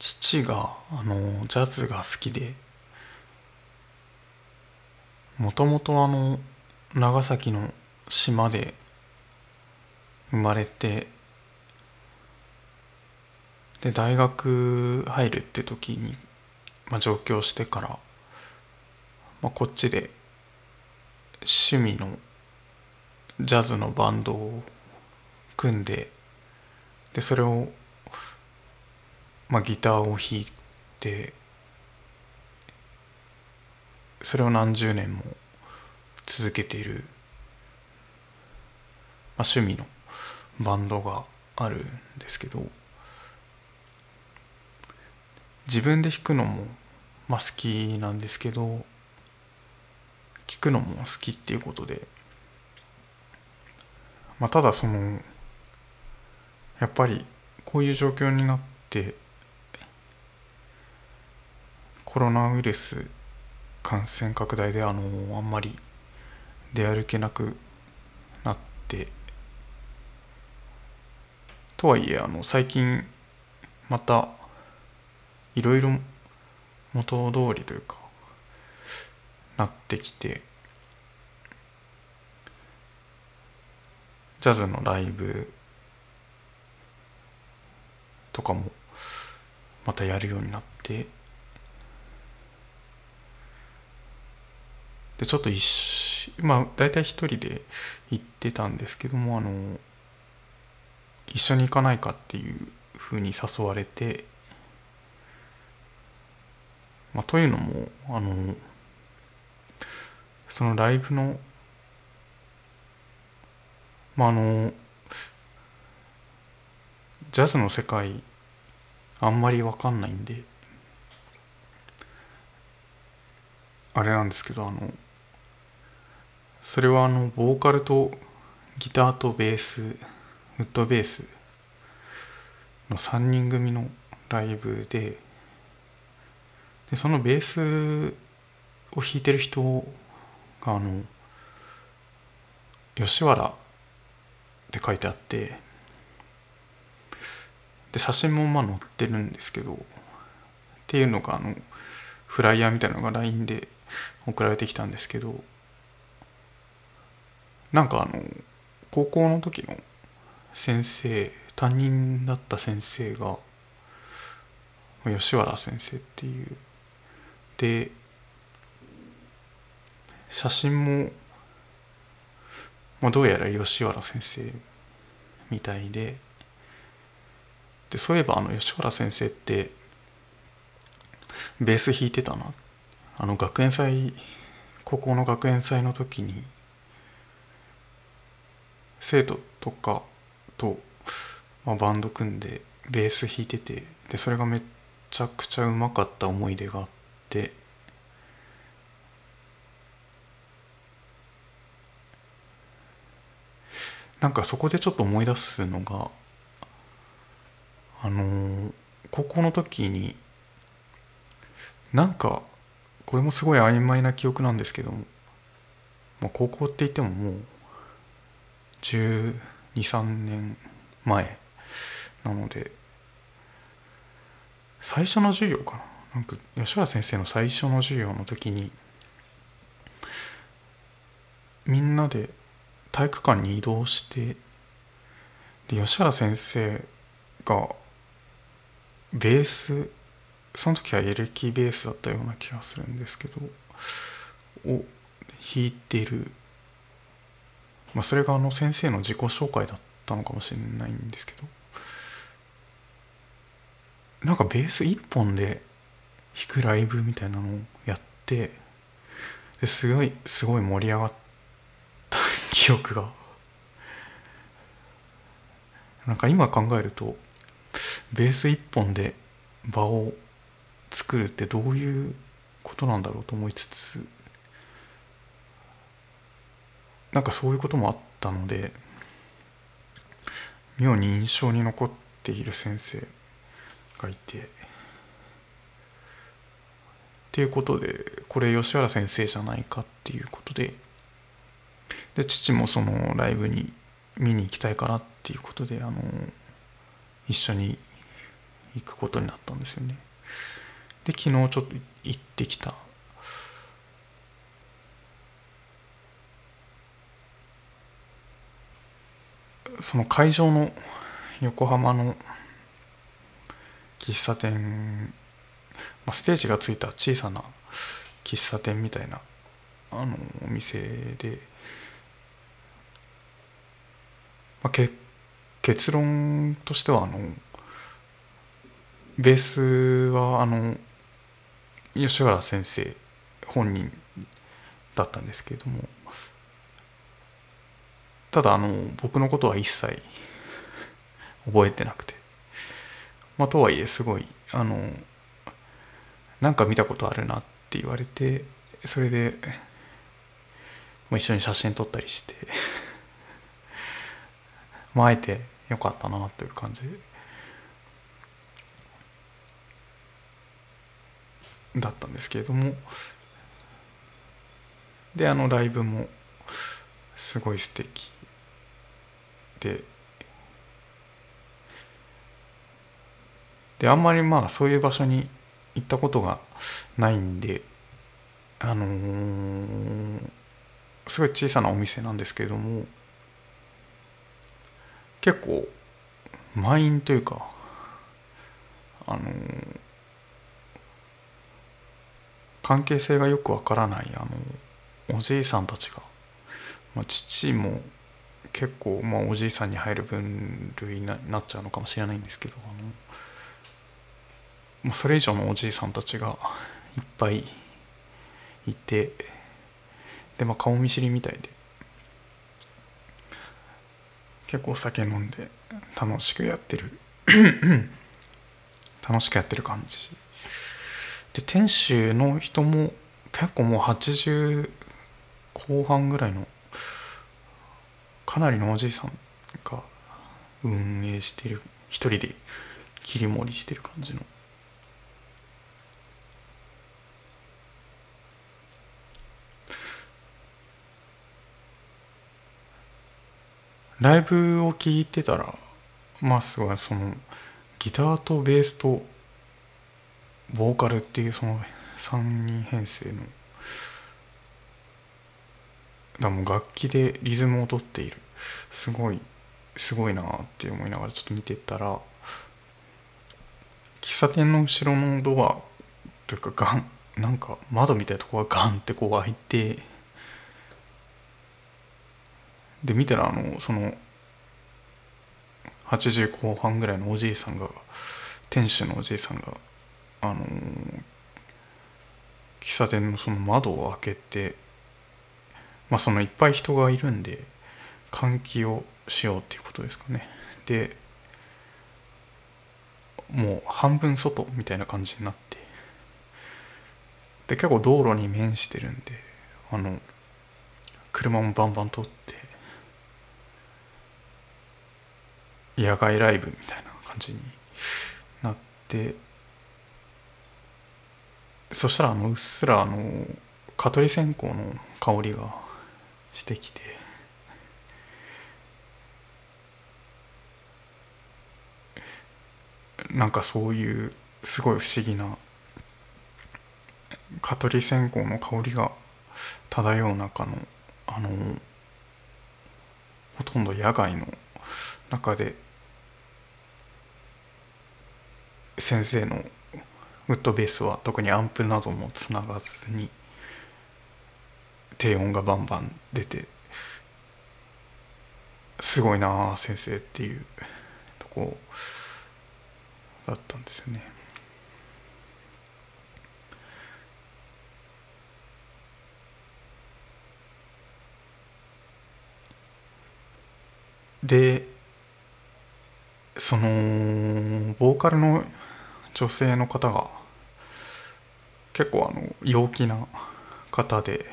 父があのジャズが好きでもともとあの長崎の島で生まれてで大学入るって時に、まあ、上京してから、まあ、こっちで趣味のジャズのバンドを組んででそれを、まあ、ギターを弾いてそれを何十年も続けている、まあ、趣味のバンドがあるんですけど自分で弾くのも、まあ、好きなんですけど聴くのも好きっていうことで、まあ、ただそのやっぱりこういう状況になってコロナウイルス感染拡大であのあんまり出歩けなくなってとはいえあの最近またいろいろ元通りというかなってきてジャズのライブとかもまたやるようになってでちょっと一まあ大体一人で行ってたんですけどもあの一緒に行かないかっていうふうに誘われて、まあ、というのもあのそのライブのまああのジャズの世界あんまり分かんないんであれなんですけどあのそれはあのボーカルとギターとベースウッドベースの3人組のライブででそのベースを弾いてる人があの吉原って書いてあってで写真もまあ載ってるんですけどっていうのがあのフライヤーみたいなのが LINE で送られてきたんですけどなんかあの高校の時の先生担任だった先生が吉原先生っていう。で写真も、まあ、どうやら吉原先生みたいで。でそういえばあの吉原先生ってベース弾いてたな。あの学園祭高校の学園祭の時に生徒とかと、まあ、バンド組んでベース弾いててでそれがめちゃくちゃうまかった思い出があってなんかそこでちょっと思い出すのがあの高校の時になんかこれもすごい曖昧な記憶なんですけども、まあ、高校って言ってももう123年前なので最初の授業かな。なんか吉原先生の最初の授業の時にみんなで体育館に移動してで吉原先生がベースその時はエレキベースだったような気がするんですけどを弾いてる、まあ、それがあの先生の自己紹介だったのかもしれないんですけど。なんかベース一本で弾くライブみたいなのをやってですごいすごい盛り上がった記憶が。なんか今考えるとベース一本で場を作るってどういうことなんだろうと思いつつなんかそういうこともあったので妙に印象に残っている先生がいてっていうことでこれ吉原先生じゃないかっていうことでで父もそのライブに見に行きたいからっていうことであの一緒に行くことになったんですよね。で昨日ちょっと行ってきたその会場の横浜の喫茶店、まあ、ステージがついた小さな喫茶店みたいなあのお店で、まあ、け結論としてはあのベースはあの吉原先生本人だったんですけれどもただあの僕のことは一切覚えてなくて。まあとはいえすごいあのなんか見たことあるなって言われてそれで、まあ、一緒に写真撮ったりして まああえてよかったなという感じ。だったんですけれども。であのライブもすごい素敵。でであんまりまあそういう場所に行ったことがないんであのー、すごい小さなお店なんですけれども結構満員というかあのー、関係性がよくわからないあのおじいさんたちが、まあ、父も結構、まあ、おじいさんに入る分類になっちゃうのかもしれないんですけどあの、まあ、それ以上のおじいさんたちがいっぱいいてで、まあ、顔見知りみたいで結構お酒飲んで楽しくやってる。楽しくやってる感じ。で店主の人も結構もう80後半ぐらいのかなりのおじいさんが運営してる一人で切り盛りしてる感じの。ライブを聴いてたらまあすごいそのギターとベースとボーカルっていうその3人編成のだもう楽器でリズムを取っている。すごいすごいなって思いながらちょっと見てたら喫茶店の後ろのドアというかガンなんか窓みたいなとこがガンってこう開いてで見たらあのその80後半ぐらいのおじいさんが店主のおじいさんがあの喫茶店のその窓を開けてまあそのいっぱい人がいるんで換気をしようっていうことですかね。でもう半分外みたいな感じになって。で結構道路に面してるんであの車もバンバン通って野外ライブみたいな感じになってそしたらあのうっすらあの蚊取り線香の香りがしてきて。なんかそういうすごい不思議な蚊取り線香の香りが漂う中のあのほとんど野外の中で先生のウッドベースは特にアンプなどもつながずに低音がバンバン出てすごいなあ先生っていうとこだったんですよね。でそのボーカルの女性の方が結構あの陽気な方で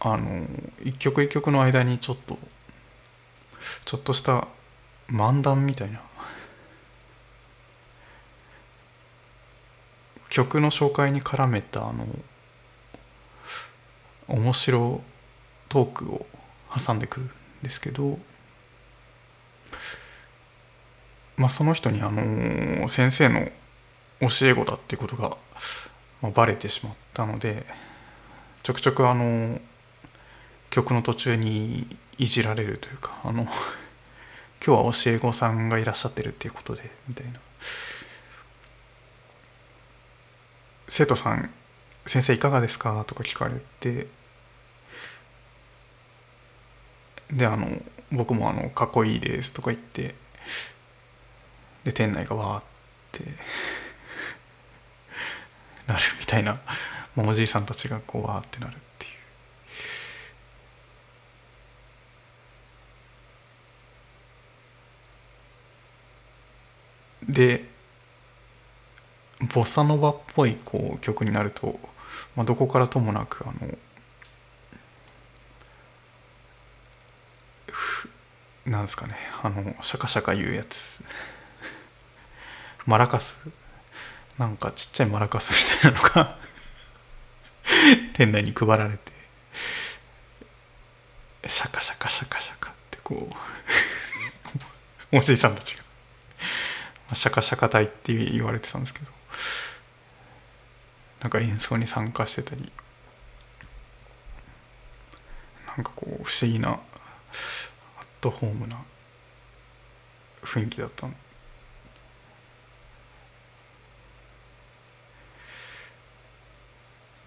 あの一曲一曲の間にちょっとちょっとした漫談みたいな。曲の紹介に絡めたあの面白トークを挟んでくるんですけどまあ、その人にあの先生の教え子だってことが、まあ、バレてしまったのでちょくちょくあの曲の途中にいじられるというかあの 今日は教え子さんがいらっしゃってるっていうことでみたいな。生徒さん先生いかがですか？とか聞かれて。であの僕もあのかっこいいですとか言って。で店内がわーって。なるみたいな、まあ、おじいさんたちがこうわーってなるっていうでボサノバっぽいこう曲になると、まあ、どこからともなくあのなんですかねあのシャカシャカ言うやつ。マラカス。なんかちっちゃいマラカスみたいなのが店内に配られてシャカシャカシャカシャカってこうおじいさんたちが。シャカシャカ隊って言われてたんですけどなんか演奏に参加してたりなんかこう不思議なアットホームな雰囲気だった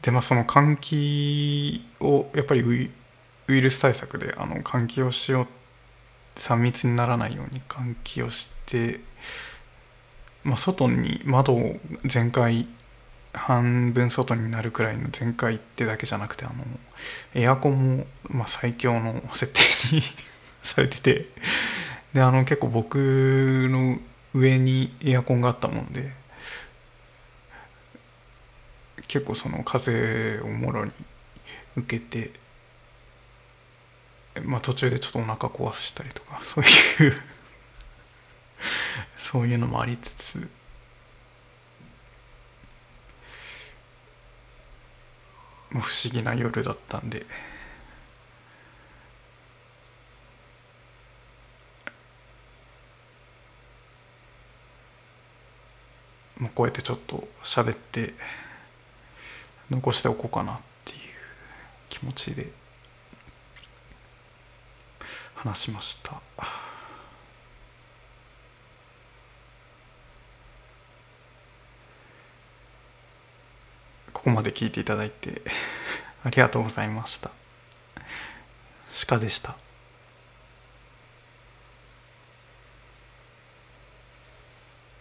で。まあその換気をやっぱりウイルス対策であの換気をしよう3密にならないように換気をして、まあ、外に窓を全開半分外になるくらいの全開ってだけじゃなくてあのエアコンも、まあ、最強の設定に されててであの結構僕の上にエアコンがあったもんで結構その風をもろに受けてまあ途中でちょっとお腹壊したりとかそういうそういうのもありつつ不思議な夜だったんでもうこうやってちょっと喋って残しておこうかなっていう気持ちで話しました。ここまで聞いていただいて ありがとうございました。鹿でした。